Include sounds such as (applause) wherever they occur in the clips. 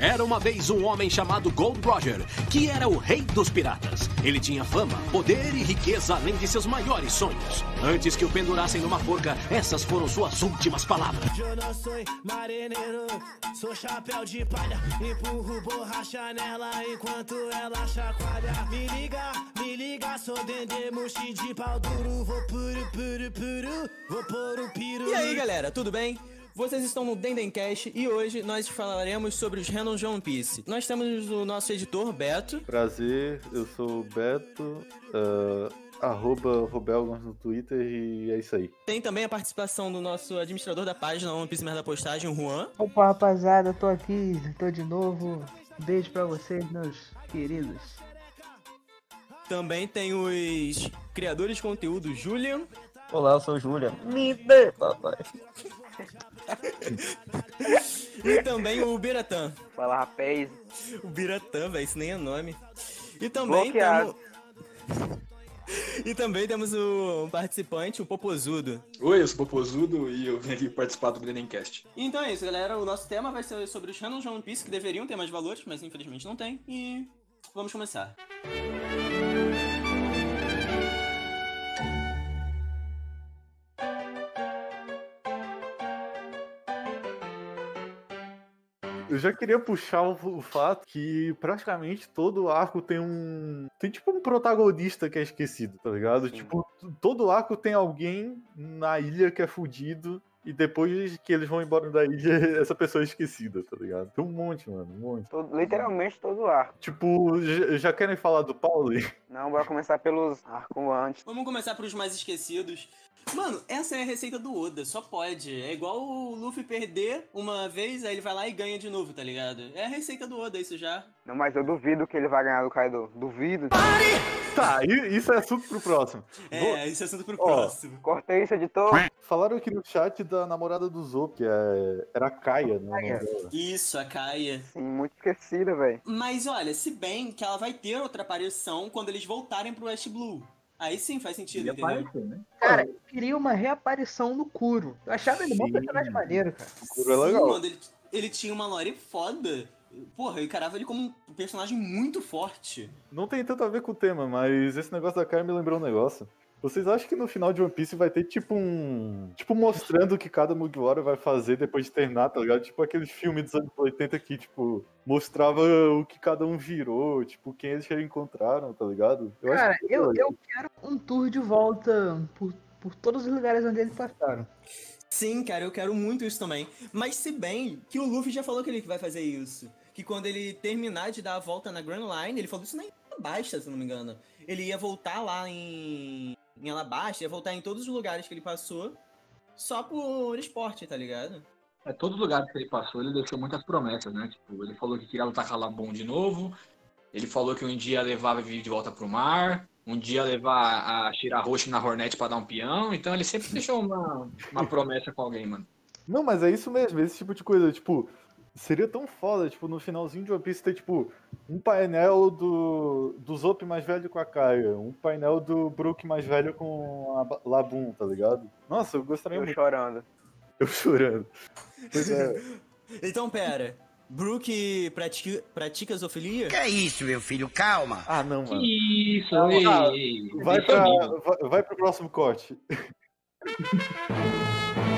Era uma vez um homem chamado Gold Roger, que era o rei dos piratas. Ele tinha fama, poder e riqueza além de seus maiores sonhos. Antes que o pendurassem numa forca, essas foram suas últimas palavras. Eu não sou marinheiro, sou chapéu de palha. Empurro borracha nela enquanto ela chacoalha. Me liga, me liga, sou dendê, mochi de pau duro. Vou puro, puro, puro, vou pôr o piru. E aí galera, tudo bem? Vocês estão no Dendencast e hoje nós falaremos sobre os Random de One Piece. Nós temos o nosso editor Beto. Prazer, eu sou o Beto, uh, arroba Robelgons no Twitter e é isso aí. Tem também a participação do nosso administrador da página One Piece Merda Postagem, o Juan. Opa, rapaziada, tô aqui, tô de novo. Beijo pra vocês, meus queridos. Também tem os criadores de conteúdo, Julian. Olá, eu sou o Julian. Me dê, papai. (laughs) e também o Biratã. Fala, rapaz. O Biratã, velho, isso nem é nome. E também Bloqueado. temos... E também temos o participante, o Popozudo. Oi, eu sou o Popozudo e eu vim aqui participar do Blenencast. Então é isso, galera. O nosso tema vai ser sobre os Random de One Piece, que deveriam ter mais valores, mas infelizmente não tem. E vamos começar. Eu já queria puxar o, o fato que praticamente todo arco tem um. Tem tipo um protagonista que é esquecido, tá ligado? Tipo, todo arco tem alguém na ilha que é fudido. E depois que eles vão embora da ilha, (laughs) essa pessoa é esquecida, tá ligado? Tem um monte, mano, um monte. Todo- literalmente todo arco. Tipo, já, já querem falar do Pauli? Não, bora começar pelos arcos antes. Vamos começar pros mais esquecidos. Mano, essa é a receita do Oda, só pode. É igual o Luffy perder uma vez, aí ele vai lá e ganha de novo, tá ligado? É a receita do Oda, isso já. Não, mas eu duvido que ele vai ganhar do Kaido. Duvido. Tá, i- isso é assunto pro próximo. Vou- É, isso é assunto pro Ó. próximo. Cortei isso, editor. Falaram aqui no chat da namorada do Zop, que é... era a Kaia, né? Isso, a Kaia. Sim, muito esquecida, velho. Mas olha, se bem que ela vai ter outra aparição quando eles voltarem pro West Blue. Aí sim faz sentido, Ia entendeu? aparecer, né? Cara, eu queria uma reaparição no Kuro. Eu achava ele um personagem maneiro, cara. O Kuro é legal. Sim, mano, ele, ele tinha uma lore foda. Porra, eu encarava ele como um personagem muito forte. Não tem tanto a ver com o tema, mas esse negócio da Kaia me lembrou um negócio. Vocês acham que no final de One Piece vai ter tipo um. Tipo, mostrando o que cada Mugiwara vai fazer depois de terminar, tá ligado? Tipo aqueles filmes dos anos 80 que, tipo, mostrava o que cada um virou, tipo, quem eles reencontraram, tá ligado? Eu Cara, que eu, eu quero um tour de volta por, por todos os lugares onde eles passaram. Sim, cara, eu quero muito isso também. Mas se bem que o Luffy já falou que ele vai fazer isso. Que quando ele terminar de dar a volta na Grand Line, ele falou isso nem baixa, se não me engano. Ele ia voltar lá em, em Alabasta, ia voltar em todos os lugares que ele passou, só por esporte, tá ligado? É, todos os lugares que ele passou, ele deixou muitas promessas, né? Tipo, ele falou que queria lutar com a Labum de novo. Ele falou que um dia levava Vivi de volta pro mar. Um dia levar a Shirahoshi na Hornet pra dar um peão. Então ele sempre deixou uma, uma promessa com alguém, mano. Não, mas é isso mesmo, esse tipo de coisa, tipo, seria tão foda, tipo, no finalzinho de One Piece ter, tipo, um painel do, do Zop mais velho com a Kaia, um painel do Brook mais velho com a Labum, tá ligado? Nossa, eu gostaria Eu muito. chorando. Eu chorando. Pois é. (laughs) Então, pera. Brook pratica, pratica zoofilia? Que é isso, meu filho? Calma. Ah, não, mano. Isso, Ah, ei, ah, ei, Vai, pra, amigo. vai, vai pro próximo corte. (laughs)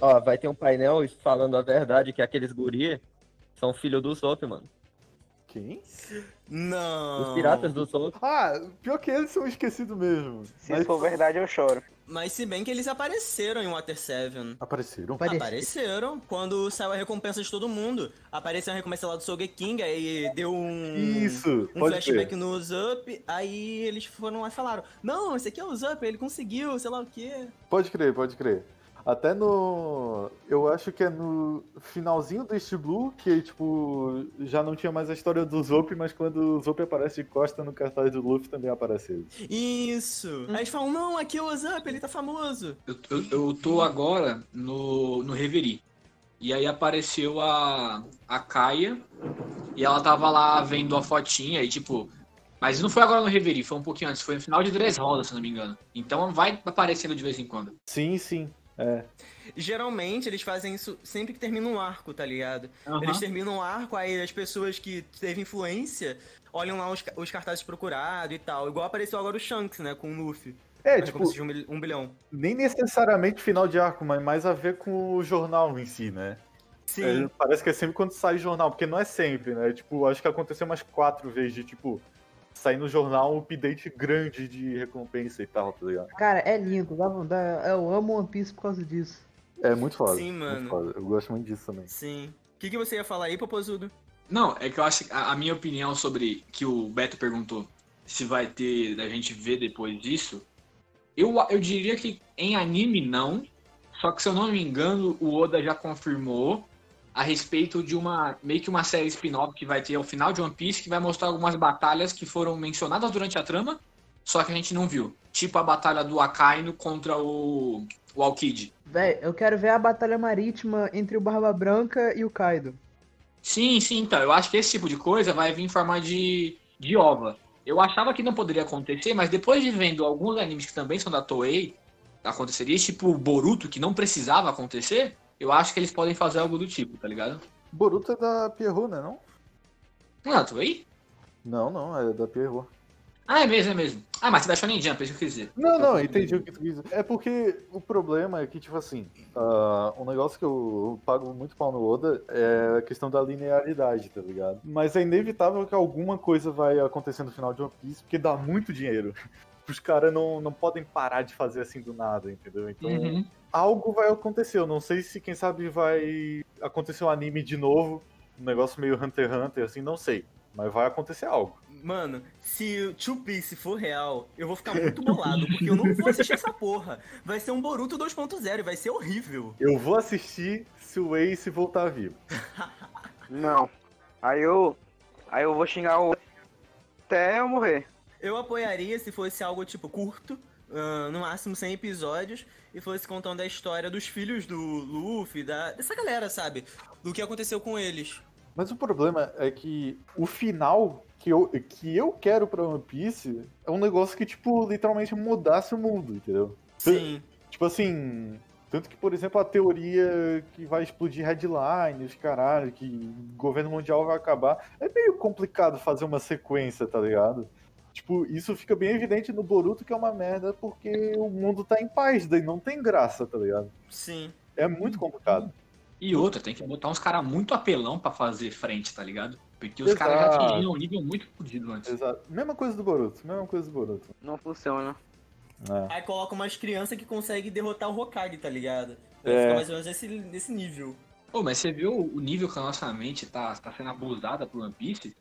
Ó, vai ter um painel falando a verdade que aqueles guri são filho do Zop, mano. Quem? Não. Os piratas do Zop. Ah, pior que eles são esquecidos mesmo. Se Mas for verdade, eu choro. Mas se bem que eles apareceram em Water 7. apareceram. Apareceram quando saiu a recompensa de todo mundo. Apareceu a recompensa lá do Sogeking, aí deu um. Isso, Um pode flashback crer. no Usup, aí eles foram lá e falaram: Não, esse aqui é o Usup, ele conseguiu, sei lá o quê. Pode crer, pode crer. Até no. Eu acho que é no finalzinho do East Blue, que, tipo, já não tinha mais a história do Zop, mas quando o Zop aparece de costa no cartaz do Luffy também apareceu. Isso. Aí eles falam: Não, aqui é o Usup, ele tá famoso. Eu, eu, eu tô agora no, no Reverie. E aí apareceu a, a Kaia. E ela tava lá vendo a fotinha e, tipo, Mas não foi agora no Reverie, foi um pouquinho antes, foi no final de Dressrosa, se não me engano. Então vai aparecendo de vez em quando. Sim, sim. É. Geralmente eles fazem isso sempre que termina um arco, tá ligado? Aham. Eles terminam um arco, aí as pessoas que teve influência olham lá os, os cartazes procurados e tal. Igual apareceu agora o Shanks, né, com o Luffy. É, A tipo, um, um bilhão. nem necessariamente final de arco, mas mais a ver com o jornal em si, né? Sim. É, parece que é sempre quando sai jornal, porque não é sempre, né? Tipo, acho que aconteceu umas quatro vezes de, tipo, sair no jornal um update grande de recompensa e tal, tá ligado? Cara, é lindo. Dá, dá, eu amo One Piece por causa disso. É muito foda. Sim, muito mano. foda. Eu gosto muito disso também. Sim. O que, que você ia falar aí, Popozudo? Não, é que eu acho que a, a minha opinião sobre que o Beto perguntou se vai ter a gente ver depois disso, eu, eu diria que em anime não. Só que se eu não me engano, o Oda já confirmou a respeito de uma meio que uma série spin-off que vai ter ao final de One Piece que vai mostrar algumas batalhas que foram mencionadas durante a trama, só que a gente não viu. Tipo a batalha do Akainu contra o, o Aokiji. Véi, eu quero ver a batalha marítima entre o Barba Branca e o Kaido. Sim, sim, então. Eu acho que esse tipo de coisa vai vir em forma de, de ova. Eu achava que não poderia acontecer, mas depois de vendo alguns animes que também são da Toei, aconteceria, tipo o Boruto, que não precisava acontecer, eu acho que eles podem fazer algo do tipo, tá ligado? Boruto é da Pierrot, né? Não? Não é da Toei? Não, não, é da Pierrot. Ah, é mesmo, é mesmo. Ah, mas você da Shonen Jump, é isso que eu quis dizer. Não, não, entendi o que tu quis dizer. É porque o problema é que, tipo assim, ah, um negócio que eu pago muito pau no Oda é a questão da linearidade, tá ligado? Mas é inevitável que alguma coisa vai acontecer no final de One Piece, porque dá muito dinheiro. (laughs) Os caras não, não podem parar de fazer assim do nada, entendeu? Então, Uhum. Algo vai acontecer. Eu não sei se, quem sabe, vai acontecer um anime de novo, um negócio meio Hunter x Hunter, assim, não sei. Mas vai acontecer algo. Mano, se o Two Piece for real, eu vou ficar muito bolado, porque eu não vou assistir essa porra. Vai ser um Boruto 2.0 e vai ser horrível. Eu vou assistir se o Ace voltar vivo. (laughs) Não. Aí eu. Aí eu vou xingar o. Até eu morrer. Eu apoiaria se fosse algo tipo curto, ah, no máximo 100 episódios, e fosse contando a história dos filhos do Luffy, da, dessa galera, sabe? Do que aconteceu com eles. Mas o problema é que o final que eu, que eu quero pra One Piece é um negócio que, tipo, literalmente mudasse o mundo, entendeu? Sim. Tipo assim. Tanto que, por exemplo, a teoria que vai explodir headlines, caralho, que o governo mundial vai acabar. É meio complicado fazer uma sequência, tá ligado? Tipo, isso fica bem evidente no Boruto que é uma merda porque o mundo tá em paz, daí não tem graça, tá ligado? Sim. É muito complicado. E outra, tem que botar uns caras muito apelão pra fazer frente, tá ligado? Porque os caras já atingiram um nível muito fodido antes. Exato. Mesma coisa do Boruto, mesma coisa do Boruto. Não funciona. É. Aí coloca umas crianças que conseguem derrotar o Hokage, tá ligado? Vai É. ficar mais ou menos nesse, nesse nível. Pô, mas você viu o nível que a nossa mente tá, tá sendo abusada por One Piece?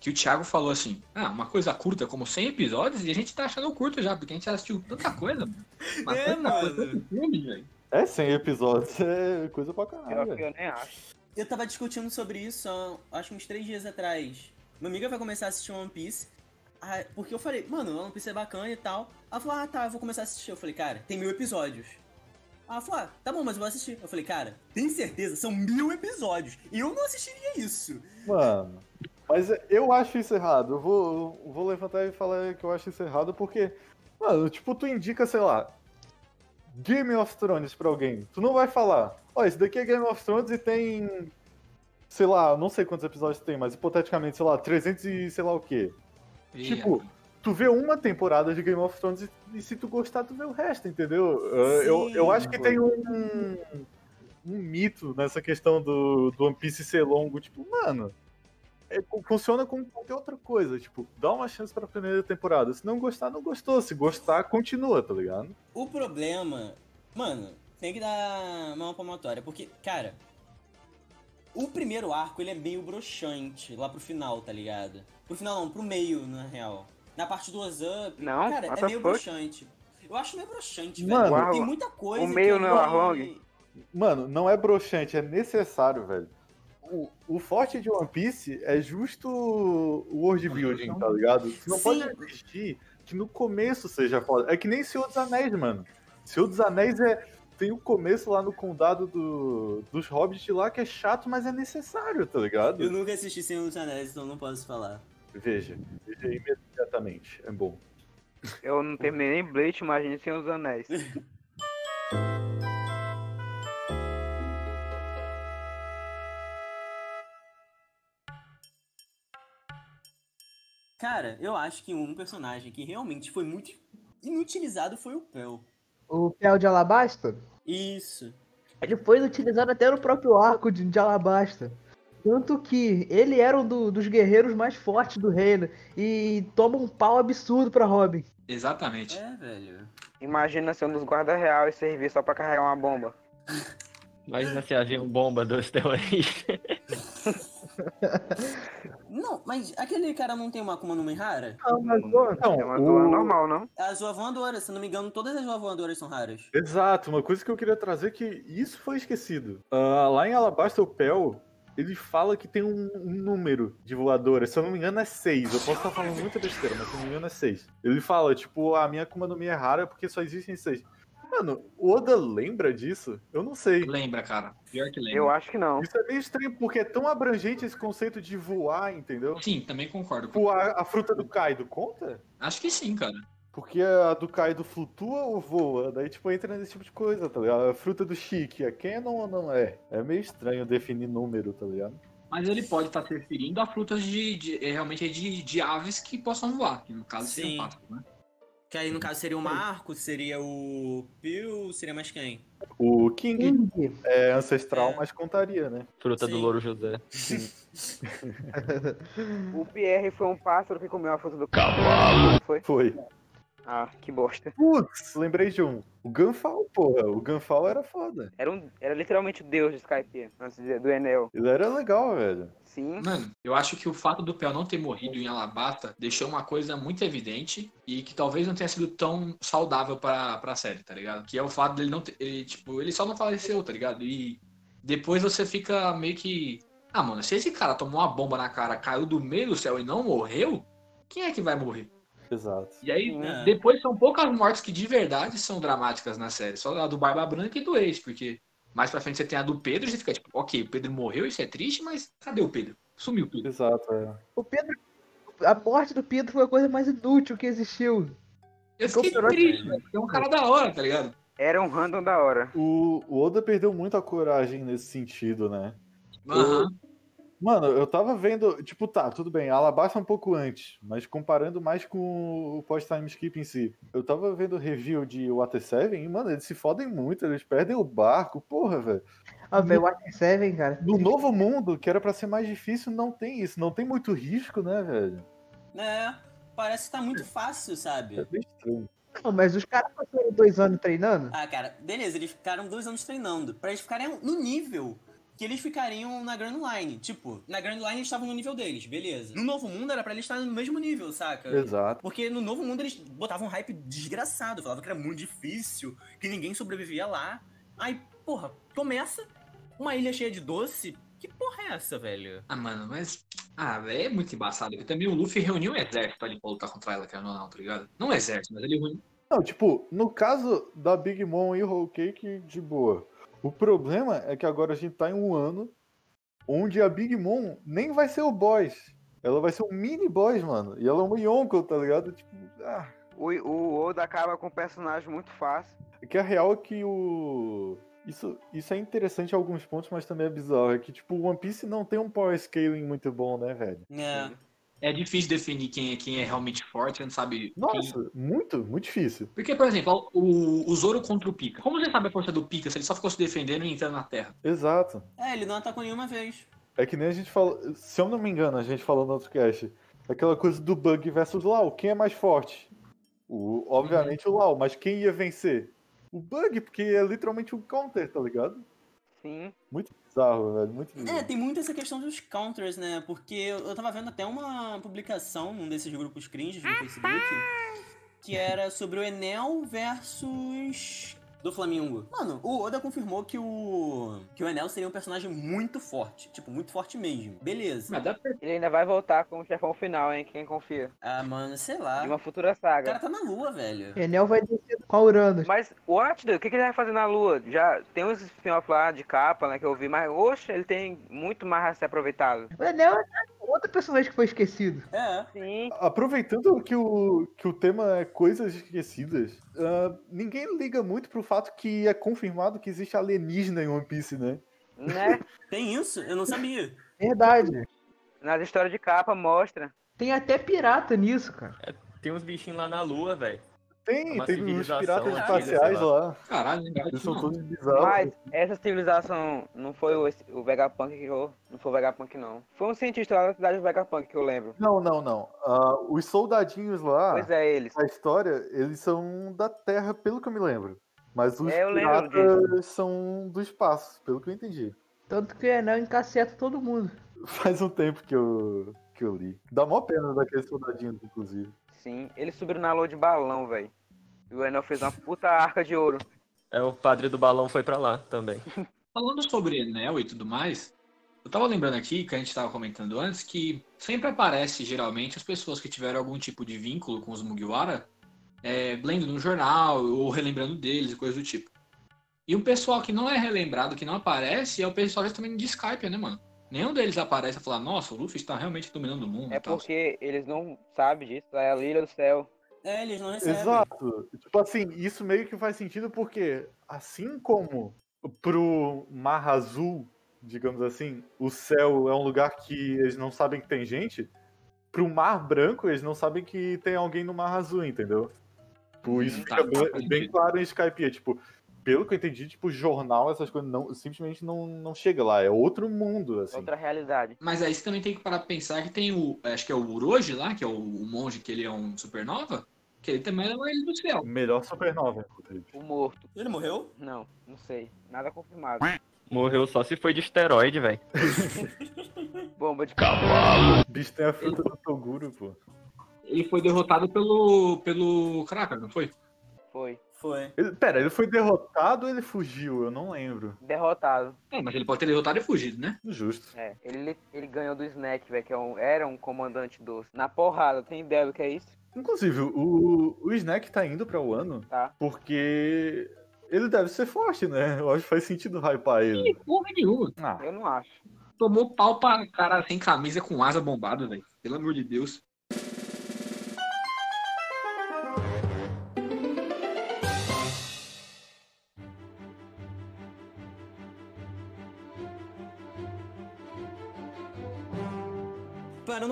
Que o Thiago falou assim, ah, uma coisa curta como 100 episódios e a gente tá achando curto já, porque a gente já assistiu tanta coisa, mano. Mas É, tanta coisa, mano. tanto filme, velho. É 100 episódios, é coisa pra caralho. que eu nem acho. Eu tava discutindo sobre isso há, acho uns três dias atrás. Minha amiga vai começar a assistir One Piece. ah, porque eu falei, mano, One Piece é bacana e tal. Ela falou, ah tá, eu vou começar a assistir. Eu falei, cara, tem mil episódios. Ela falou, ah, tá bom, mas eu vou assistir. Eu falei, cara, tem certeza? São mil episódios. E eu não assistiria isso. Mano, mas eu acho isso errado. Eu vou, eu vou levantar e falar que eu acho isso errado porque, mano, tipo, tu indica, sei lá, Game of Thrones pra alguém. Tu não vai falar, ó, esse daqui é Game of Thrones e tem, sei lá, não sei quantos episódios tem, mas hipoteticamente, sei lá, 300 e sei lá o quê. Tipo, tu vê uma temporada de Game of Thrones e, e se tu gostar, tu vê o resto, entendeu? Uh, eu, eu acho que tem um, um mito nessa questão do, do One Piece ser longo, tipo, mano. É, funciona como qualquer outra coisa, tipo, dá uma chance pra primeira temporada. Se não gostar, não gostou. Se gostar, continua, tá ligado? O problema, mano, tem que dar mão palmatória, porque, cara, o primeiro arco ele é meio broxante lá pro final, tá ligado? Pro final não, pro meio, na real. Na parte do Ozup, Não, cara, é meio broxante. Eu acho meio broxante, Mano, velho. Tem muita coisa. o meio que não é o Arlong? Mano, não é broxante, é necessário, velho. O, o forte de One Piece é justo o world building, tá ligado? Você não Sim. pode existir que no começo seja foda. É que nem Senhor dos Anéis, mano. Senhor dos Anéis é. Tem o começo lá no condado do, dos hobbits lá que é chato, mas é necessário, tá ligado? Eu nunca assisti Senhor dos Anéis, então não posso falar. Veja. Veja imediatamente. É bom. Eu não terminei nem Blade, imagine sem os anéis. (laughs) Cara, eu acho que um personagem que realmente foi muito inutilizado foi o Pel. O Pel de Alabasta? Isso. Ele foi utilizado até no próprio arco de, de Alabasta. Tanto que ele era um do- dos guerreiros mais fortes do reino e toma um pau absurdo pra Robin. Exatamente. É, velho. Imagina ser um dos guarda real e servir só pra carregar uma bomba. Imagina se havia um bomba dos terroristas. (laughs) Não, mas aquele cara não tem uma Akuma no Mi rara? Não, mas ó, Não, É uma zoa o- normal, não? A Zoa Voadora, se não me engano, todas as Zoa Voadoras são raras. Exato, uma coisa que eu queria trazer é que isso foi esquecido. Ah, lá em Alabasta, o Pel, ele fala que tem um, um número de voadoras. Se eu não me engano, é seis. Eu posso estar falando muita besteira, mas se eu não me engano, é seis. Ele fala, tipo, a minha Akuma no Mi é rara porque só existem seis. Mano, o Oda lembra disso? Eu não sei. Lembra, cara. Pior que lembra. Eu acho que não. Isso é meio estranho, porque é tão abrangente esse conceito de voar, entendeu? Sim, também concordo. Tipo, a, a fruta do Kaido conta? Acho que sim, cara. Porque a do Kaido flutua ou voa? Daí, tipo, entra nesse tipo de coisa, tá ligado? A fruta do Chique, é canon ou não é? É meio estranho definir número, tá ligado? Mas ele pode estar se referindo a frutas de, de- é, realmente de, de aves que possam voar, que no caso Sim. seriam pássaros, né? Que aí, no caso, seria o Marco, seria o Pio, seria mais quem? O King King. é ancestral, É. mas contaria, né? Fruta do Sim. Louro José. (laughs) O Pierre foi um pássaro que comeu a fruta do cavalo. Foi? Foi. Ah, que bosta. Putz, lembrei de um. O Gunfall, porra. O Gunfall era foda. Era, um, era literalmente o deus de Skype, antes de- do Enel. Ele era legal, velho. Sim. Mano, eu acho que o fato do Pel não ter morrido em Alabasta deixou uma coisa muito evidente e que talvez não tenha sido tão saudável pra, pra série, tá ligado? Que é o fato dele não ter. Ele, tipo, ele só não faleceu, tá ligado? E depois você fica meio que. Ah, mano, se esse cara tomou uma bomba na cara, caiu do meio do céu e não morreu, quem é que vai morrer? Exato. E aí, É. depois são poucas mortes que de verdade são dramáticas na série. Só a do Barba Branca e do Ex, porque mais pra frente você tem a do Pedro e você fica tipo, ok, o Pedro morreu, isso é triste, mas cadê o Pedro? Sumiu o Pedro. Exato, é. O Pedro. A morte do Pedro foi a coisa mais inútil que existiu. Eu fiquei Ficou triste, é um cara da hora, tá ligado? Era um random da hora. O, o Oda perdeu muito a coragem nesse sentido, né? Aham. Mano, eu tava vendo, tipo, tá, tudo bem, Alabasta um pouco antes, mas comparando mais com o post-time skip em si. Eu tava vendo review de Water 7 e, mano, eles se fodem muito, eles perdem o barco, porra, velho. Ah, velho, o Water 7, cara. No novo mundo, que era pra ser mais difícil, não tem isso, não tem muito risco, né, velho? É, parece que tá muito fácil, É sabe? bem estranho. Não, mas os caras passaram dois anos treinando. Ah, cara, beleza, eles ficaram dois anos treinando. Pra eles ficarem no nível que eles ficariam na Grand Line. Tipo, na Grand Line eles estavam no nível deles, beleza. No Novo Mundo era pra eles estarem no mesmo nível, saca? Exato. Porque no Novo Mundo eles botavam um hype desgraçado, falavam que era muito difícil, que ninguém sobrevivia lá. Aí, porra, começa uma ilha cheia de doce. Que porra é essa, velho? Ah, mano, mas. Ah, velho, é muito embaçado. Porque também o Luffy reuniu um exército ali pra lutar contra ela, que não, não, tá ligado? Não um exército, mas ele reuniu. Não, tipo, no caso da Big Mom e o Whole Cake, de boa. O problema é que agora a gente tá em um ano onde a Big Mom nem vai ser o boss. Ela vai ser um mini boss, mano. E ela é uma Yonko, tá ligado? Tipo, ah. O, o Oda acaba com um personagem muito fácil. É que a real é que o. Isso, isso é interessante em alguns pontos, mas também é bizarro. É que, tipo, o One Piece não tem um power scaling muito bom, né, velho? É. É difícil definir quem é, quem é realmente forte, você não sabe. quem- Nossa, muito, muito difícil. Porque, por exemplo, o, o Zoro contra o Pika. Como você sabe a força do Pika se ele só ficou se defendendo e entrando na Terra? Exato. É, ele não atacou nenhuma vez. É que nem a gente falou. Se eu não me engano, a gente falou no outro cast. Aquela coisa do Bug versus Lau. Quem é mais forte? O, obviamente o Lau, mas quem ia vencer? O Bug, porque é literalmente um counter, tá ligado? Sim. Muito bizarro, velho. Muito É, bizarro. tem muito essa questão dos counters, né? Porque eu eu tava vendo até uma publicação num desses grupos cringes no Facebook que era sobre o Enel versus do Flamengo. Mano, o Oda confirmou que o que o Enel seria um personagem muito forte, tipo, muito forte mesmo. Beleza. Mas dá pra... Ele ainda vai voltar como chefão final, hein? Quem confia. Ah, mano, sei lá. De uma futura O saga. cara tá na lua, velho. Enel vai descer com a Uranus. Mas o Atida, o que, que ele vai fazer na Lua? Já tem uns spin-off lá de capa, né, que eu vi, mas oxe, ele tem muito mais a ser aproveitado. O Enel, outro personagem que foi esquecido. É. Sim. Aproveitando que o, que o tema é coisas esquecidas, ah, ninguém liga muito pro fato que é confirmado que existe alienígena em One Piece, né? Né? (laughs) Tem isso? Eu não sabia. Verdade. Nas histórias de capa mostra. Tem até pirata nisso, cara. Tem uns bichinhos lá na lua, velho. Tem, tem uns piratas antiga, espaciais lá. Caralho, Eles são todos bizarros. Mas essa civilização não foi o, o Vegapunk que eu. Não foi o Vegapunk, não. Foi um cientista lá da cidade do Vegapunk que eu lembro. Não, não, não. Ah, os soldadinhos lá, Pois é, eles. a história, eles são da Terra, pelo que eu me lembro. Mas os É, eu lembro piratas são do espaço, pelo que eu entendi. Tanto que o Enel encaceta todo mundo. (laughs) Faz um tempo que eu, que eu li. Dá mó pena daqueles soldadinhos, inclusive. Sim, eles subiram na lua de balão, velho. E o Enel fez uma puta arca de ouro. É, o padre do balão foi pra lá também. (laughs) Falando sobre Enel e tudo mais, eu tava lembrando aqui, que a gente tava comentando antes, que sempre aparece, geralmente, as pessoas que tiveram algum tipo de vínculo com os Mugiwara, é, lendo no jornal, ou relembrando deles e coisas do tipo. E o pessoal que não é relembrado, que não aparece, é o pessoal justamente de Skype, né, mano? Nenhum deles aparece e fala, nossa, o Luffy está realmente dominando o mundo É tal. porque eles não sabem disso. É a Ilha do Céu. É, eles não recebem. Exato. Tipo assim, isso meio que faz sentido porque, assim como pro Mar Azul, digamos assim, o céu é um lugar que eles não sabem que tem gente, pro Mar Branco eles não sabem que tem alguém no Mar Azul, entendeu? Tipo, isso Hum, fica tá, bem, claro em Skype. É, tipo, pelo que eu entendi, tipo, jornal, essas coisas não, simplesmente não, não chega lá. É outro mundo, assim. Outra realidade. Mas aí você também tem que parar pra pensar que tem o, acho que é o Uroji lá, que é o, o monge que ele é um supernova, que ele também é uma ilha do céu. Melhor supernova, inclusive. O morto. Ele morreu? Não, não sei. Nada confirmado. (laughs) Morreu só se foi de esteroide, velho. (laughs) Bomba de O bicho tem a fruta do Toguro, pô. Ele foi derrotado pelo, pelo Cracker, não foi? Foi. Foi. Ele- pera, ele foi derrotado ou ele fugiu? Eu não lembro. Derrotado. É, mas ele pode ter derrotado e fugido, né? Justo. É. Ele, ele ganhou do Snack, velho, que é um, era um comandante doce. Na porrada, tem ideia do que é isso? Inclusive, o, o Snack tá indo pra Wano Tá. porque ele deve ser forte, né? Eu acho que faz sentido hypar ele. Ih, porra nenhuma. Ah, Eu não acho. Tomou pau pra cara sem camisa com asa bombada, velho. Pelo amor de Deus.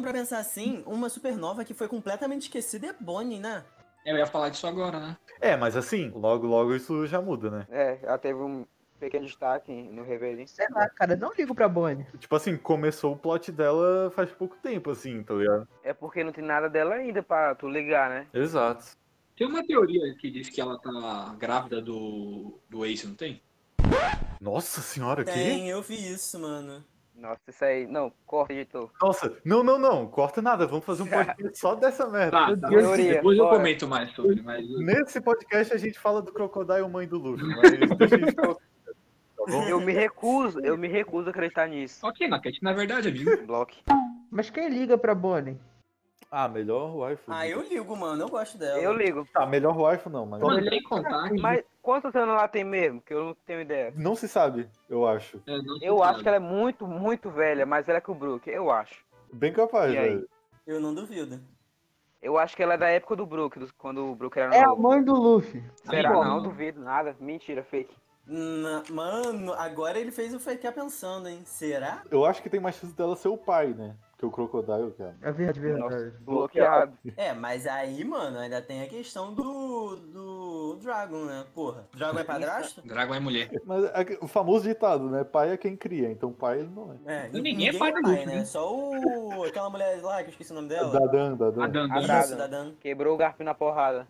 Pra pensar assim, uma supernova que foi completamente esquecida é Bonnie, né? Eu ia falar disso agora, né? É, mas assim, logo, logo isso já muda, né? É, ela teve um pequeno destaque no Reverie. Sei lá, cara, não ligo pra Bonnie. Tipo assim, começou o plot dela faz pouco tempo, assim, tá ligado? É porque não tem nada dela ainda pra tu ligar, né? Exato. Tem uma teoria que diz que ela tá grávida do, do Ace, não tem? Nossa senhora, que? Tem, eu vi isso, mano. Nossa, isso aí. Não, corta, editor. Nossa, não, não, não, corta nada, vamos fazer um podcast só dessa merda. Tá, tá. Deus, teoria, Depois eu bora. comento mais sobre, mas... Nesse podcast a gente fala do Crocodile mãe do Luffy, gente tá? Eu me recuso, eu me recuso a acreditar nisso. Ok, Nakete, na verdade, amigo. Block. Mas quem liga pra Bonnie? Ah, melhor waifu. Ah, eu ligo, mano. Eu gosto dela. Eu ligo. Tá, melhor waifu não, mas... Mano, sem contar. Mas quantos anos ela tem mesmo? Que eu não tenho ideia. Não se sabe, eu acho. É, Eu acho sabe. que ela é muito, muito velha, mais velha que o Brook. Eu acho. Bem capaz, velho. Eu não duvido. Eu acho que ela é da época do Brook, do- quando o Brook era É a novo. mãe do Luffy. Será? Não, mano. duvido, nada. Mentira, fake. Na- Mano, agora ele fez o fake pensando, hein? Será? Eu acho que tem mais chance dela ser o pai, né? Que o Crocodile, cara. É verdade, verdade. Nossa, bloqueado. É, mas aí, mano, ainda tem a questão do. do Dragon, né? Porra. Dragon é padrasto? Dragon é mulher. Mas é o famoso ditado, né? Pai é quem cria, então pai ele não é. É, Ninguém é pai do Luffy, né? né? Só o. aquela mulher lá que eu esqueci o nome dela. Dadan, Dadan. A Dan, Dan. Abraço. Isso, da Dan. Quebrou o garfo na porrada.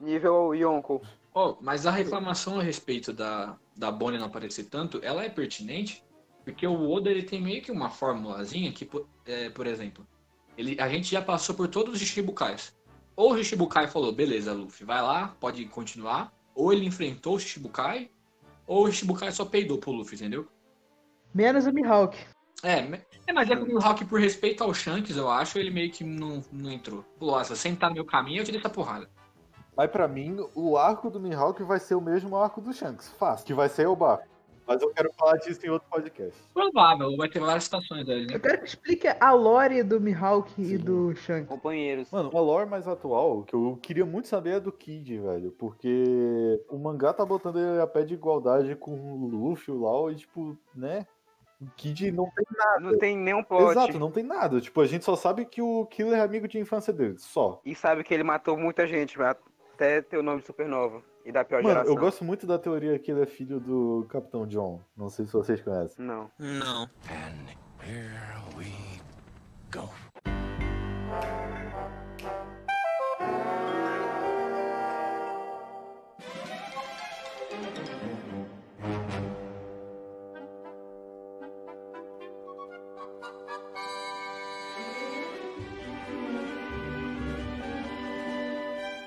Nível Yonko. Ó, mas a reclamação a respeito da, da Bonnie não aparecer tanto, ela é pertinente, porque o Oda ele tem meio que uma formulazinha que, por- é, por exemplo, ele, a gente já passou por todos os Shichibukais. Ou o Shichibukai falou, beleza, Luffy, vai lá, pode continuar. Ou ele enfrentou o Shichibukai, ou o Shichibukai só peidou pro Luffy, entendeu? Menos o Mihawk. É, é mas é que o Rock, por respeito ao Shanks, eu acho, ele meio que não, não entrou. Falou, ó, se você entrar no meu caminho, eu te dei essa porrada. Mas pra mim, o arco do Mihawk vai ser o mesmo arco do Shanks. Fácil. Que vai ser o barco. Mas eu quero falar disso em outro podcast. Provável, vai ter várias situações aí, né? Eu quero que explique a lore do Mihawk e do Shanks. Companheiros. Mano, a lore mais atual, que eu queria muito saber é do Kid, velho. Porque o mangá tá botando ele a pé de igualdade com o Luffy, o Lau, e tipo, né? O Kid não tem nada. Não tem nenhum plot. Exato, não tem nada. Tipo, a gente só sabe que o Killer é amigo de infância dele, só. E sabe que ele matou muita gente, até ter o nome de Supernova. E da pior Mano, geração. eu gosto muito da teoria que ele é filho do Capitão John. Não sei se vocês conhecem. Não. Não.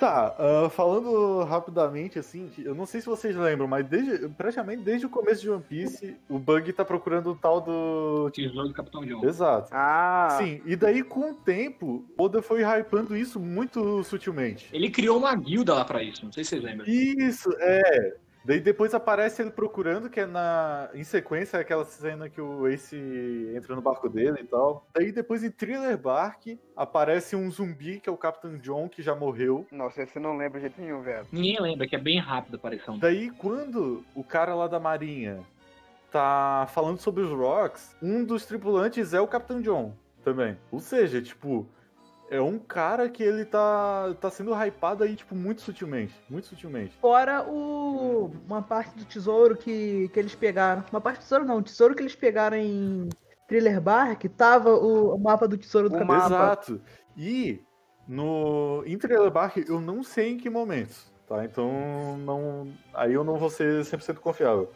Tá, ah, falando rapidamente, assim, eu não sei se vocês lembram, mas desde, praticamente desde o começo de One Piece, o Bug tá procurando o tal do. Tesouro do Capitão John. Exato. Ah, Sim, e daí com o tempo, Oda foi hypando isso muito sutilmente. Ele criou uma guilda lá pra isso, não sei se vocês lembram. Isso, é. Daí depois aparece ele procurando, que é na. Em sequência, aquela cena que o Ace entra no barco dele e tal. Daí depois em Thriller Bark aparece um zumbi, que é o Capitão John, que já morreu. nossa, esse não lembro de jeito nenhum, velho. Ninguém lembra, que é bem rápido a aparição. Daí quando o cara lá da marinha tá falando sobre os Rocks, um dos tripulantes é o Capitão John também. Ou seja, tipo, é um cara que ele tá, tá sendo hypado aí, tipo, muito sutilmente. Muito sutilmente. Fora o. uma parte do tesouro que, que eles pegaram. Uma parte do tesouro não, o tesouro que eles pegaram em Thriller Bark tava o, o mapa do tesouro do O mapa. Exato. E no em Thriller Bark eu não sei em que momentos, tá? Então não, aí eu não vou ser 100% confiável.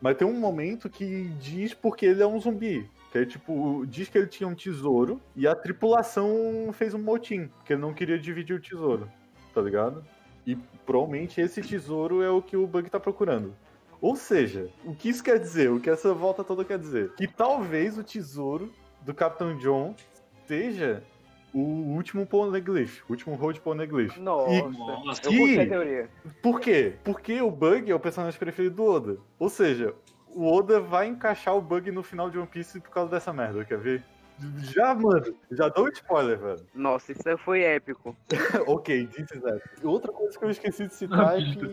Mas tem um momento que diz porque ele é um zumbi. Que é tipo, diz que ele tinha um tesouro e a tripulação fez um motim, porque ele não queria dividir o tesouro, tá ligado? E provavelmente esse tesouro é o que o Bug tá procurando. Ou seja, o que isso quer dizer? O que essa volta toda quer dizer? Que talvez o tesouro do Capitão John seja o último poneglyph, o último road poneglyph. Nossa, Nossa, eu que- curti a teoria. Por quê? Porque o Bug é o personagem preferido do Oda. Ou seja, o Oda vai encaixar o Bug no final de One Piece por causa dessa merda, quer ver? Já, mano, já dou um spoiler, velho. Nossa, isso foi épico. (laughs) ok, is that. Outra coisa que eu esqueci de citar é que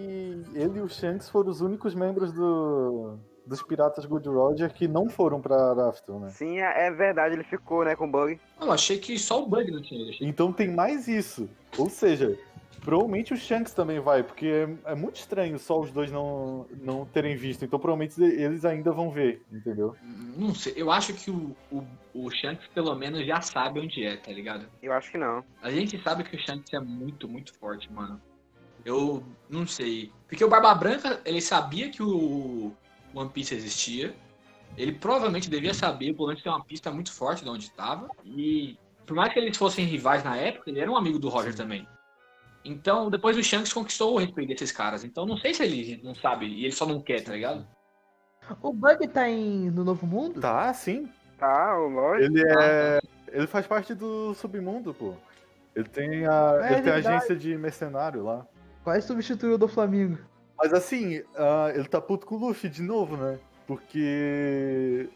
ele e o Shanks foram os únicos membros do, dos Piratas Gold Roger que não foram pra Rafton, né? Sim, é é verdade, ele ficou, né, com o bug. Eu achei que só o Bug não tinha Então tem mais isso. Ou seja, provavelmente o Shanks também vai, porque é, é muito estranho só os dois não, não terem visto. Então provavelmente eles ainda vão ver, entendeu? Não sei, eu acho que o, o, o Shanks pelo menos já sabe onde é, tá ligado? Eu acho que não. A gente sabe que o Shanks é muito, muito forte, mano. Eu não sei. Porque o Barba Branca, ele sabia que o One Piece existia. Ele provavelmente devia saber, pelo menos tem uma pista muito forte de onde estava. E por mais que eles fossem rivais na época, ele era um amigo do Roger também. Então, depois o Shanks conquistou o respeito desses caras. Então, não sei se ele não sabe e ele só não quer, tá ligado? O Bug tá em, no Novo Mundo? Tá, sim. Tá, o lógico. Ele é. Ele faz parte do submundo, pô. Ele tem a, É ele tem a agência de mercenário lá. Quase substituiu o do Flamengo. Mas assim, ah, ele tá puto com o Luffy de novo, né? Porque.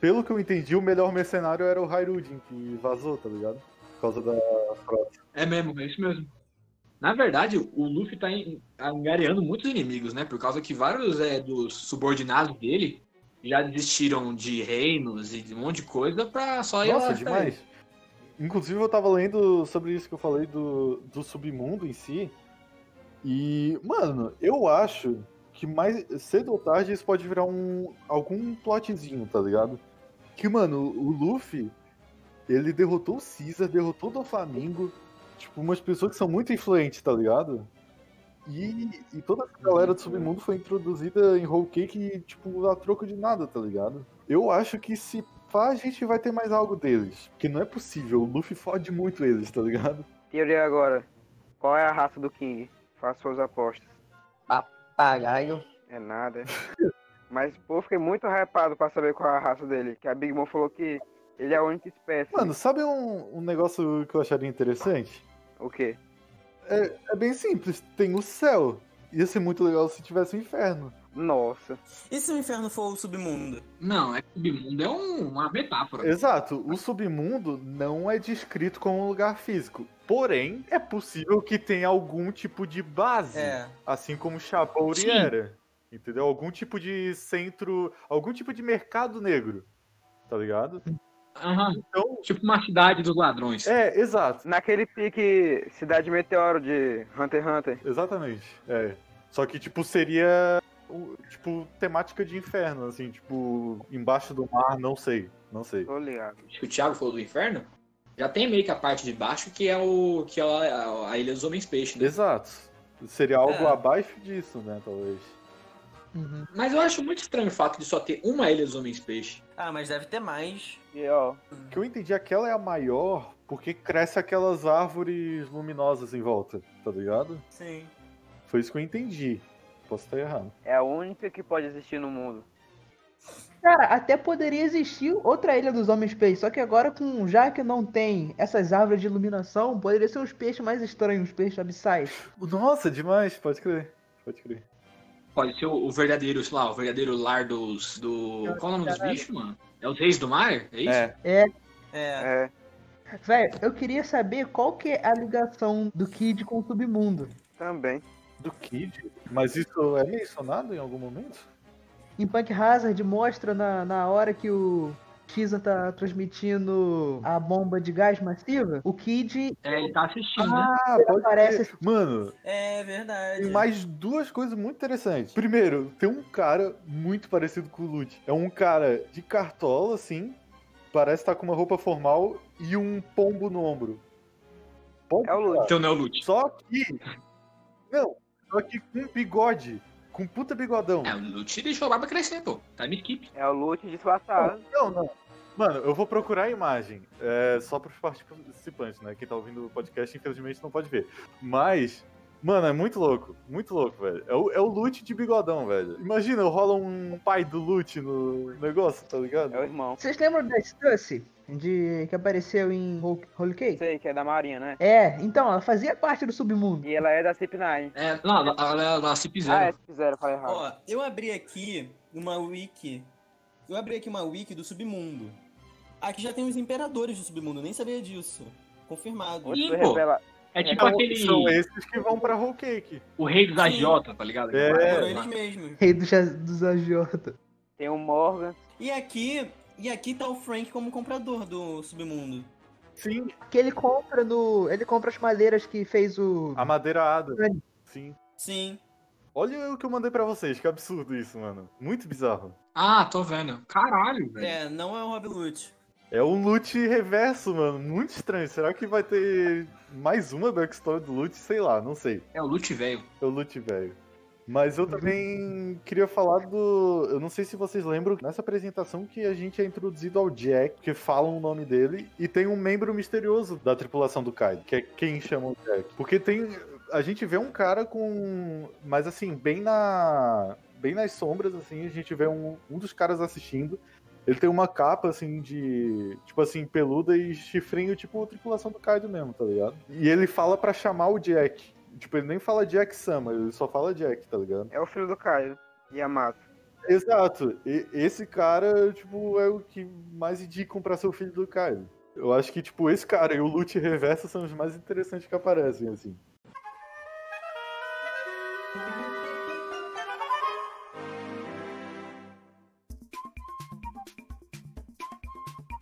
Pelo que eu entendi, o melhor mercenário era o Hairudin, que vazou, tá ligado? Por causa da frota. É mesmo, é isso mesmo. Na verdade, o Luffy tá en- angariando muitos inimigos, né? Por causa que vários é, dos subordinados dele já desistiram de reinos e de um monte de coisa pra só ir Nossa, lá. demais. Inclusive, eu tava lendo sobre isso que eu falei do, do submundo em si. E, mano, eu acho que mais cedo ou tarde isso pode virar um algum plotzinho, tá ligado? Que, mano, o Luffy, ele derrotou o Caesar, derrotou o Flamengo, tipo, umas pessoas que são muito influentes, tá ligado? E, e toda a galera do submundo foi introduzida em Whole Cake, tipo, a troco de nada, tá ligado? Eu acho que se pá, a gente vai ter mais algo deles. Porque não é possível, o Luffy fode muito eles, tá ligado? Teoria agora. Qual é a raça do King? Faça suas apostas. Papagaio. É nada. (laughs) Mas, pô, fiquei muito hypado pra saber qual é a raça dele. Que a Big Mom falou que ele é a única espécie. Mano, sabe um, um negócio que eu acharia interessante? O quê? É bem simples, tem o céu. Ia ser muito legal se tivesse o inferno. Nossa. E se o inferno for o submundo? Não, é que o submundo é um- uma metáfora. Exato, o submundo não é descrito como um lugar físico. Porém, é possível que tenha algum tipo de base. É. Assim como Chabouri Sim. era. Entendeu? Algum tipo de centro. Algum tipo de mercado negro. Tá ligado? Aham, Então. Tipo uma cidade dos ladrões. É, exato. Naquele pique Cidade Meteoro de Hunter x Hunter. Exatamente. É. Só que, tipo, seria. o- Tipo, temática de inferno, assim, tipo, embaixo do mar, não sei. Não sei. Tô ligado. Acho que o Thiago falou do inferno. Já tem meio que a parte de baixo que é o que é a, a Ilha dos Homens Peixe, né? Exato. Seria algo É. abaixo disso, né, talvez. Uhum. Mas eu acho muito estranho o fato de só ter uma Ilha dos Homens Peixe. Ah, mas deve ter mais. E ó, O que eu entendi, aquela é a maior porque cresce aquelas árvores luminosas em volta, tá ligado? Sim. Foi isso que eu entendi. Posso estar errado. é a única que pode existir no mundo. Cara, até poderia existir outra ilha dos homens peixes, só que agora com já que não tem essas árvores de iluminação, poderia ser uns peixes mais estranhos, uns peixes abissais. Nossa, demais, pode crer. Pode crer. Pode ser o, o verdadeiro, sei lá, o verdadeiro lar dos. Do. Qual é o nome dos bichos, mano? É os Reis do Mar? É isso? É, É, É. É. velho, eu queria saber qual que é a ligação do Kid com o submundo. Também. do Kid. Mas isso é mencionado em algum momento? Em Punk Hazard mostra na, na hora que o Kiza tá transmitindo a bomba de gás massiva, o Kid É, ele tá assistindo, né? Ah, pode aparece crer. Mano, É verdade. tem mais duas coisas muito interessantes. Primeiro, tem um cara muito parecido com o Lute. É um cara de cartola, assim, parece estar com uma roupa formal e um pombo no ombro. Pode É o Lute. Então não é o Lute. Só que. Não, só que com bigode. Com puta bigodão. É, o Lute deixou a barba crescer, pô. Time skip. É o Lute disfarçado. Não, não. Mano, eu vou procurar a imagem. É, só pros participantes, né? Quem tá ouvindo o podcast, infelizmente, não pode ver. Mas, mano, é muito louco. Muito louco, velho. É o, é o Lute de bigodão, velho. Imagina, rola um pai do Lute no negócio, tá ligado? É o irmão. Vocês lembram da Stussy? De... Que apareceu em Holy Cake? Sei que é da Marinha, né? É, então, ela fazia parte do submundo. E ela é da CIP9. É, não, ela é da Cip Zero. Ah, é, se fizeram, eu falei errado. Ó, eu abri aqui uma wiki. Eu abri aqui uma wiki do submundo. Aqui já tem os imperadores do submundo, nem sabia disso. Confirmado. Pô. revela... É tipo São- aquele. São esses que vão pra Whole Cake. O rei dos agiota, tá ligado? É. Foram eles mesmos. Rei dos, dos agiota. Tem o Morgan. E aqui, e aqui tá o Frank como comprador do submundo. Sim, Que ele compra no. Ele compra as madeiras que fez o. a madeirada. Sim. Sim. Olha o que eu mandei pra vocês, que absurdo isso, mano. Muito bizarro. Ah, tô vendo. Caralho, velho. É, não é o Rob Lute. É um loot reverso, mano. Muito estranho. Será que vai ter mais uma backstory do loot? Sei lá, não sei. É o Lute velho. É o loot velho. Mas eu também queria falar do. Eu não sei se vocês lembram, nessa apresentação que a gente é introduzido ao Jack, que falam o nome dele, e tem um membro misterioso da tripulação do Kaido, que é quem chama o Jack. Porque tem. A gente vê um cara com. Mas assim, bem na. Bem nas sombras, assim, a gente vê um, um dos caras assistindo. Ele tem uma capa, assim, de. Tipo assim, peluda e chifrinho, tipo tripulação do Kaido mesmo, tá ligado? E ele fala pra chamar o Jack. Tipo, ele nem fala Jack Sama, ele só fala Jack, tá ligado? É o filho do Caio. Yamato. Exato. E- esse cara, tipo, é o que mais indicam pra ser o filho do Kaido. Eu acho que, tipo, esse cara e o Lute Reverso são os mais interessantes que aparecem, assim.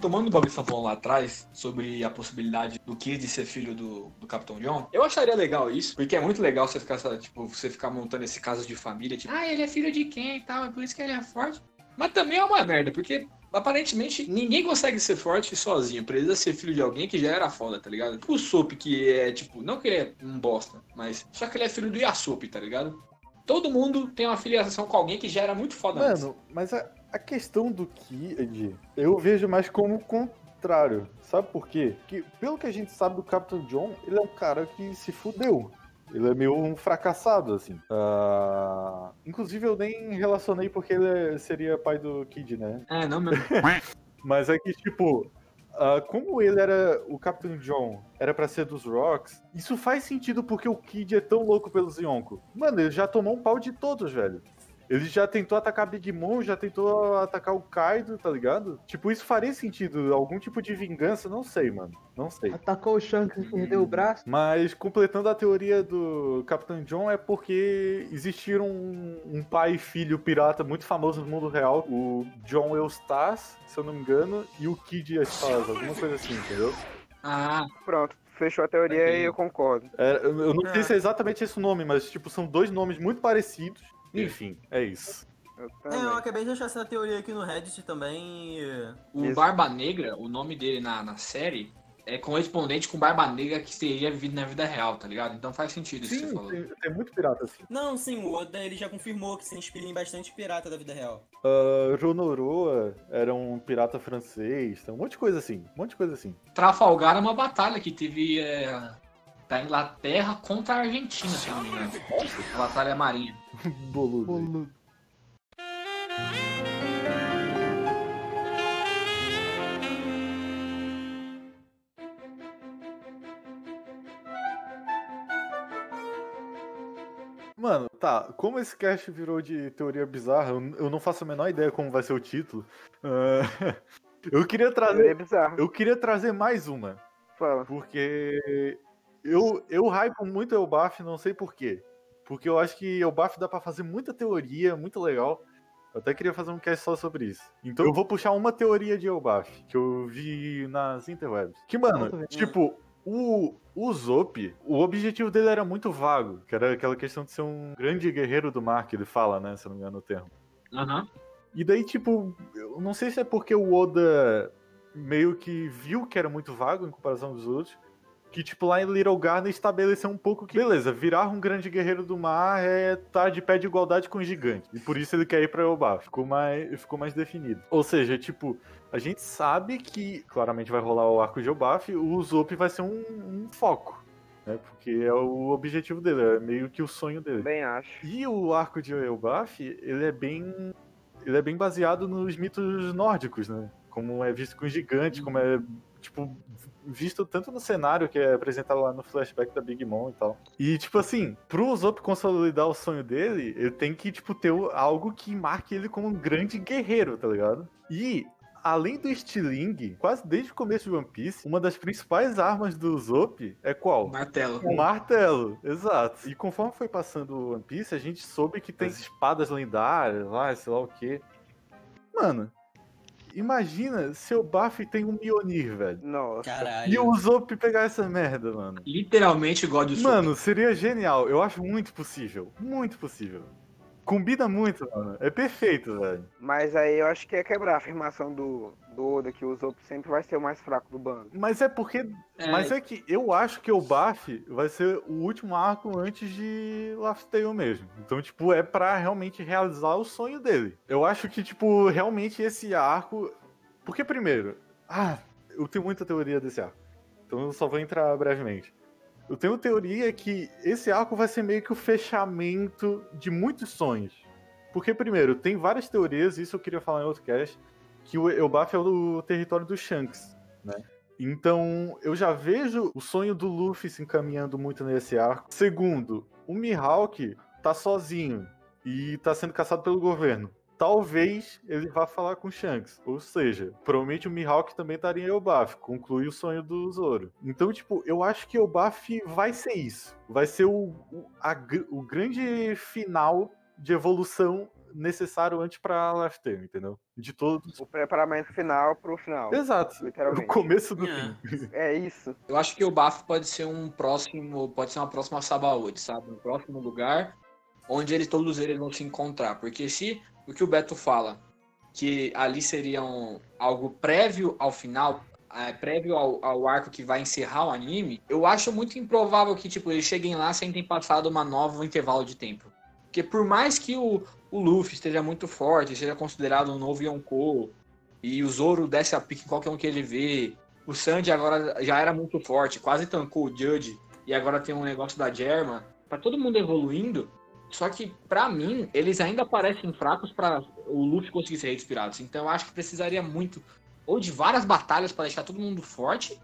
Tomando o bagulho que você tá falando lá atrás, sobre a possibilidade do Kid ser filho do, do Capitão John, eu acharia legal isso, porque é muito legal você ficar, tipo, você ficar montando esse caso de família, tipo, ah, ele é filho de quem e tal, é por isso que ele é forte. Mas também é uma merda, porque aparentemente ninguém consegue ser forte sozinho, precisa ser filho de alguém que já era foda, tá ligado? O Sop, que é, tipo, não que ele é um bosta, mas só que ele é filho do Yasop, tá ligado? Todo mundo tem uma filiação com alguém que já era muito foda antes. Mano, mas a, a questão do Kid, eu vejo mais como o contrário. Sabe por quê? Que, pelo que a gente sabe do Capitão John, ele é um cara que se fudeu. Ele é meio um fracassado, assim. Ah, inclusive, eu nem relacionei porque ele seria pai do Kid, né? É, não mesmo. (laughs) Mas é que, tipo, ah, como ele era. O Capitão John era pra ser dos Rocks, isso faz sentido porque o Kid é tão louco pelos Yonko. Mano, ele já tomou um pau de todos, velho. Ele já tentou atacar Big Mom, já tentou atacar o Kaido, tá ligado? Tipo, isso faria sentido. Algum tipo de vingança, não sei, mano. Não sei. Atacou o Shanks e perdeu o braço. Mas completando a teoria do Capitão John é porque existiram um, um pai e filho pirata muito famoso no mundo real, o John Eustace, se eu não me engano, e o Kid Eustace, alguma coisa assim, entendeu? Ah, Pronto, fechou a teoria Ok. e eu concordo. É, eu eu não sei É. se é exatamente esse o nome, mas tipo, são dois nomes muito parecidos. Enfim, é isso. Eu É, eu acabei de achar essa teoria aqui no Reddit também. o Isso. Barba Negra, o nome dele na, na série, é correspondente com Barba Negra que teria vivido na vida real, tá ligado? Então faz sentido isso que você Sim, falou. tem, tem muito pirata assim. Não, sim, o Oda ele já confirmou que se inspira em bastante pirata da vida real. Uh, Ronoroa era um pirata francês, tem um monte de coisa assim. Um monte de coisa assim. Trafalgar é uma batalha que teve é, da Inglaterra contra a Argentina, se eu não me engano. Batalha marinha. Boludo. (laughs) Boludo. Mano, tá, como esse cast virou de teoria bizarra, eu, eu não faço a menor ideia como vai ser o título. Ah, (laughs) eu queria É trazer. bizarro. Eu queria trazer mais uma. Fala. Porque eu, eu hypo muito Elbaf, não sei porquê. Porque eu acho que Elbaf dá pra fazer muita teoria, muito legal. Eu até queria fazer um cast só sobre isso. Então eu vou puxar uma teoria de Elbaf, que eu vi nas interwebs. Que, mano, velho. tipo, o, o Zop, o objetivo dele era muito vago. Que era aquela questão de ser um grande guerreiro do mar, que ele fala, né? Se eu não me engano o termo. Aham. E daí, tipo, eu não sei se é porque o Oda meio que viu que era muito vago em comparação dos outros. Que, tipo, lá em Little Garden estabeleceu um pouco que, beleza, virar um grande guerreiro do mar é estar de pé de igualdade com o gigante. E por isso ele quer ir pra Elbaf. Ficou mais, ficou mais definido. Ou seja, tipo, a gente sabe que claramente vai rolar o arco de Elbaf, o Usopp vai ser um, um foco. Né? Porque é o objetivo dele, é meio que o sonho dele. Bem acho. E o arco de Elbaf, ele é bem. Ele é bem baseado nos mitos nórdicos, né? Como é visto com os gigantes, como é, tipo, visto tanto no cenário que é apresentado lá no flashback da Big Mom e tal. E, tipo assim, pro Usopp consolidar o sonho dele, ele tem que, tipo, ter algo que marque ele como um grande guerreiro, tá ligado? E. Além do Stiling, quase desde o começo de One Piece, uma das principais armas do Usopp é qual? Martelo. O martelo, exato. E conforme foi passando o One Piece, a gente soube que tem espadas lendárias lá, sei lá o quê. Mano, imagina se o Buffy tem um Mionir, velho. Nossa. Caralho. E o Usopp pegar essa merda, mano. Literalmente God of Mano, seria genial. Eu acho muito possível. Muito possível. Combina muito, mano. É perfeito, velho. Mas aí eu acho que é quebrar a afirmação do, do Oda que Zop sempre vai ser o mais fraco do bando. Mas é porque. É. Mas é que eu acho que o Buff vai ser o último arco antes de Laugh Tale mesmo. Então, tipo, é pra realmente realizar o sonho dele. Eu acho que, tipo, realmente esse arco. Porque, primeiro. Ah, eu tenho muita teoria desse arco. Então eu só vou entrar brevemente. Eu tenho teoria que esse arco vai ser meio que o fechamento de muitos sonhos. Porque, primeiro, tem várias teorias, isso eu queria falar em outro cast, que o Elbaf é o território do Shanks, né? Então, eu já vejo o sonho do Luffy se encaminhando muito nesse arco. Segundo, o Mihawk tá sozinho e tá sendo caçado pelo governo. Talvez ele vá falar com Shanks. Ou seja, provavelmente o Mihawk também estaria em Elbaf, conclui o sonho do Zoro. Então, tipo, eu acho que Elbaf vai ser isso. Vai ser o, o, a o grande final de evolução necessário antes pra Lifetime, entendeu? De todos. O preparamento final pro final. Exato. O Literalmente. começo do É. fim. (laughs) É isso. Eu acho que o Bafo pode ser um próximo, pode ser uma próxima Sabaody, sabe? Um próximo lugar onde eles todos eles vão se encontrar, porque se o que o Beto fala, que ali seria um, algo prévio ao final, é, prévio ao, ao arco que vai encerrar o anime, eu acho muito improvável que tipo eles cheguem lá sem ter passado uma nova intervalo de tempo. Porque por mais que o, o Luffy esteja muito forte, seja considerado um novo Yonkou, e o Zoro desce a pique em qualquer um que ele vê, o Sandy agora já era muito forte, quase tancou o Judge, e agora tem um negócio da Germa. Tá todo mundo evoluindo, só que pra mim, eles ainda parecem fracos pra o Luffy conseguir ser dos Piratas. Então eu acho que precisaria muito, ou de várias batalhas pra deixar todo mundo forte,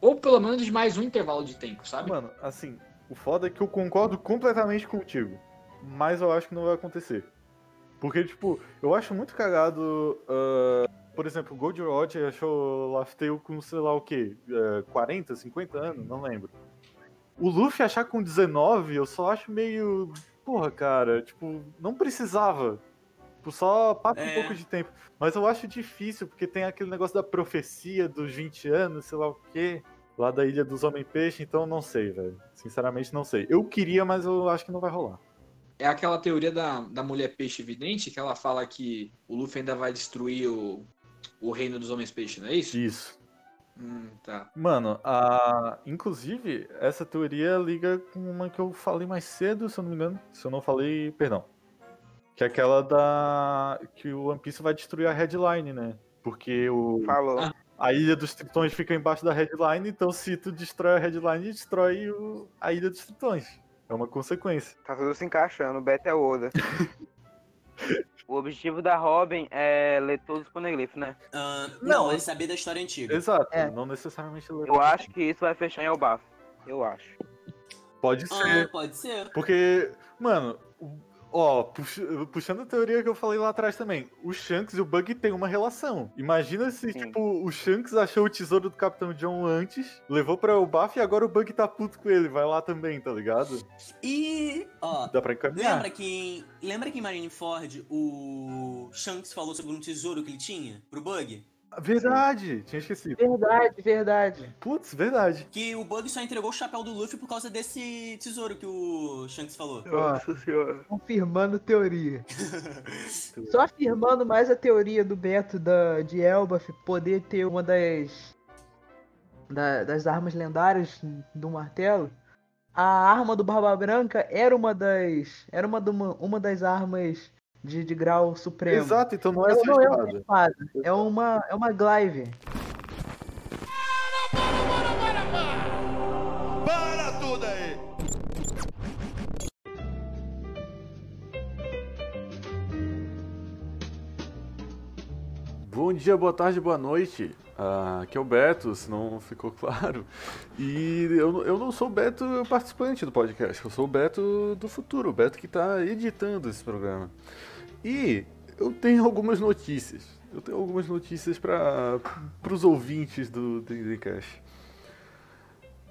ou pelo menos de mais um intervalo de tempo, sabe? Mano, assim, o foda é que eu concordo completamente contigo. Mas eu acho que não vai acontecer. Porque, tipo, eu acho muito cagado. ah, por exemplo, o Gold Roger achou Laugh Tale com, sei lá o quê? eh, 40, 50 anos? Não lembro. O Luffy achar com 19, eu só acho meio. Porra, cara, tipo, não precisava. Tipo, só passa um É. pouco de tempo. Mas eu acho difícil, porque tem aquele negócio da profecia dos 20 anos, sei lá o quê. Lá da Ilha dos Homem-Peixe, então eu não sei, velho. Sinceramente, não sei. Eu queria, mas eu acho que não vai rolar. É aquela teoria da, da mulher peixe vidente, que ela fala que o Luffy ainda vai destruir o, o reino dos homens peixe, não é isso? Isso. Hum, tá. Mano, a... inclusive, essa teoria liga com uma que eu falei mais cedo, se eu não me engano. Se eu não falei, perdão. Que é aquela da. que o One Piece vai destruir a headline, né? Porque o... Falou. A ilha dos tritões fica embaixo da headline, então se tu destrói a headline, destrói o... a ilha dos tritões. É uma consequência. Tá tudo se encaixando, o Beto é o Oda. (laughs) o objetivo da Robin é ler todos os poneglyphs, né? Ah, Não, não, é saber da história antiga. Exato, É. não necessariamente. Eu acho que isso vai fechar em Elbaf. Eu acho. Pode Ah, ser. pode ser. Porque, mano, ó, pux- puxando a teoria que eu falei lá atrás também, o Shanks e o Bug têm uma relação. Imagina se, Sim. tipo, o Shanks achou o tesouro do Capitão John antes, levou pra Elbaf e agora o Bug tá puto com ele, vai lá também, tá ligado? E, ó, Dá pra encaminhar. lembra que, lembra que em Marineford o Shanks falou sobre um tesouro que ele tinha pro Bug? Verdade, tinha esquecido. Verdade, verdade. Putz, verdade. Que o Bug só entregou o chapéu do Luffy por causa desse tesouro que o Shanks falou. Nossa senhora. Confirmando teoria. (laughs) Só afirmando mais a teoria do Beto da, de Elbaf poder ter uma das, da- das armas lendárias do martelo. A arma do Barba Branca era uma das. Era uma, uma das armas de, de grau supremo. Exato, então não é só não é uma espada. espada, é uma, é uma glaive. Para tudo aí! Bom dia, boa tarde, boa noite. Ah, aqui é o Beto, se não ficou claro. E eu, eu não sou o Beto participante do podcast, eu sou o Beto do futuro, o Beto que está editando esse programa. E eu tenho algumas notícias. Eu tenho algumas notícias para os ouvintes do DDCast.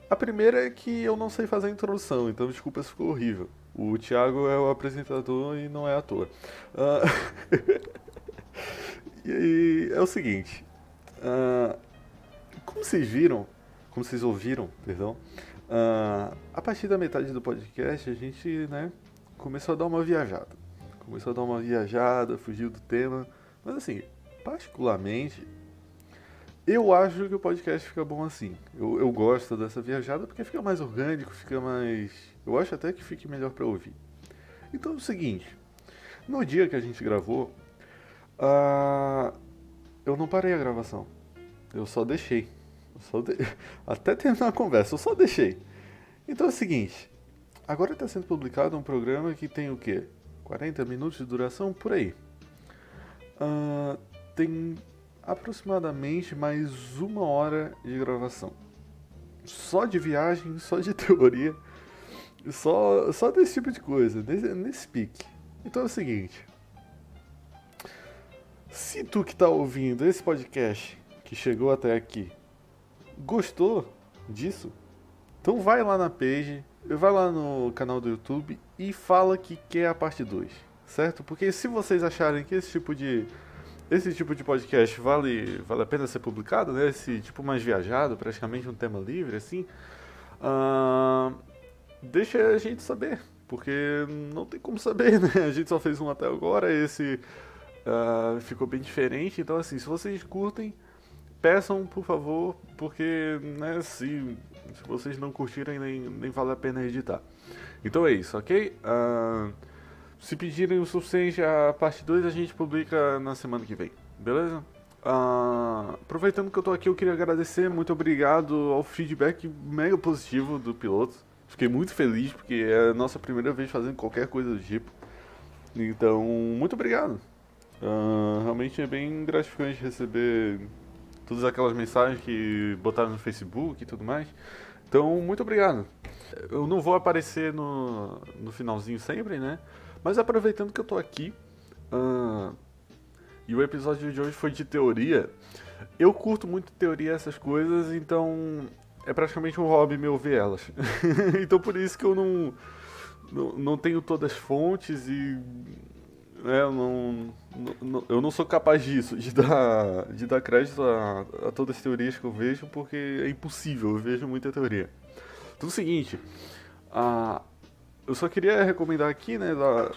A primeira é que eu não sei fazer a introdução, então desculpa se ficou horrível. O Thiago é o apresentador e não é à toa. Ah, (laughs) E é o seguinte, ah, como vocês viram, como vocês ouviram, perdão, ah, a partir da metade do podcast a gente, né, começou a dar uma viajada. Começou a dar uma viajada, fugiu do tema, mas assim, particularmente, eu acho que o podcast fica bom assim. Eu, eu gosto dessa viajada porque fica mais orgânico, fica mais. Eu acho até que fique melhor pra ouvir. Então é o seguinte: no dia que a gente gravou, ah, eu não parei a gravação. Eu só deixei. Eu só de- (laughs) Até terminar a conversa, eu só deixei. Então é o seguinte: agora está sendo publicado um programa que tem o quê? 40 minutos de duração? Por aí. Ah, tem aproximadamente mais uma hora de gravação. Só de viagem, só de (laughs) teoria, só, só desse tipo de coisa, nesse, nesse pique. Então é o seguinte. Se tu que tá ouvindo esse podcast, que chegou até aqui, gostou disso, então vai lá na page, vai lá no canal do YouTube e fala que quer a parte 2, certo? Porque se vocês acharem que esse tipo de esse tipo de podcast vale, vale a pena ser publicado, né? Esse tipo mais viajado, praticamente um tema livre, assim, ah, deixa a gente saber, porque não tem como saber, (laughs) né? A gente só fez um até agora, esse ah, ficou bem diferente, então assim, se vocês curtem, peçam por favor, porque né, se, se vocês não curtirem, nem, nem vale a pena editar. Então é isso, ok? Ah, se pedirem o suficiente, a parte 2 a gente publica na semana que vem, beleza? Ah, aproveitando que eu tô aqui, eu queria agradecer, muito obrigado ao feedback mega positivo do piloto. Fiquei muito feliz porque é a nossa primeira vez fazendo qualquer coisa do tipo. Então, muito obrigado. Ah, realmente é bem gratificante receber todas aquelas mensagens que botaram no Facebook e tudo mais. Então, muito obrigado. Eu não vou aparecer no, no finalzinho sempre, né? Mas aproveitando que eu tô aqui, Ah, e o episódio de hoje foi de teoria. Eu curto muito teoria essas coisas, então é praticamente um hobby meu ver elas. (laughs) então por isso que eu não, não, não tenho todas as fontes e né, eu, não, não, eu não sou capaz disso, de dar, de dar crédito a, a todas as teorias que eu vejo, porque é impossível, eu vejo muita teoria. Então é o seguinte, a, eu só queria recomendar aqui, né, dar,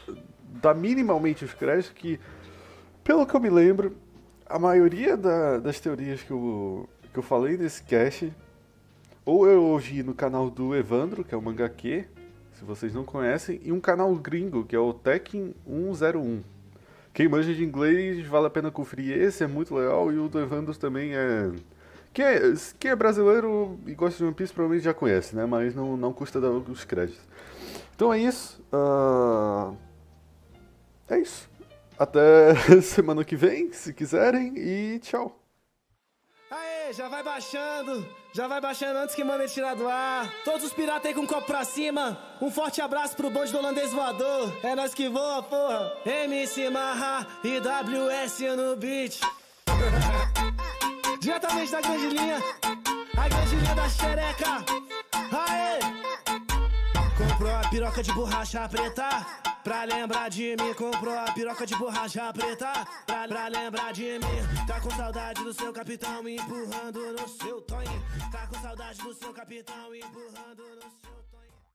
dar minimamente os créditos que, pelo que eu me lembro, a maioria da, das teorias que eu, que eu falei nesse cast, ou eu ouvi no canal do Evandro, que é o Mangaque, se vocês não conhecem, e um canal gringo, que é o Tekken 101. Quem manja de inglês, vale a pena conferir esse, é muito legal, e o do Evandro também é... Quem é, quem é brasileiro e gosta de One Piece provavelmente já conhece, né? Mas não, não custa dar os créditos. Então é isso. Uh... É isso. Até (laughs) semana que vem, se quiserem, e tchau. Aê, já vai baixando, já vai baixando antes que mandem tirar do ar. Todos os piratas aí com o copo pra cima. Um forte abraço pro bonde do holandês voador. É nós que voa, porra. MC Marra e WS no beat. (laughs) Diretamente da grande linha, a grande linha da xereca. Aê! Comprou a piroca de borracha preta. Pra lembrar de mim, comprou a piroca de borracha preta. Pra, pra lembrar de mim, tá com saudade do seu capitão empurrando no seu tonho. Tá com saudade do seu capitão empurrando no seu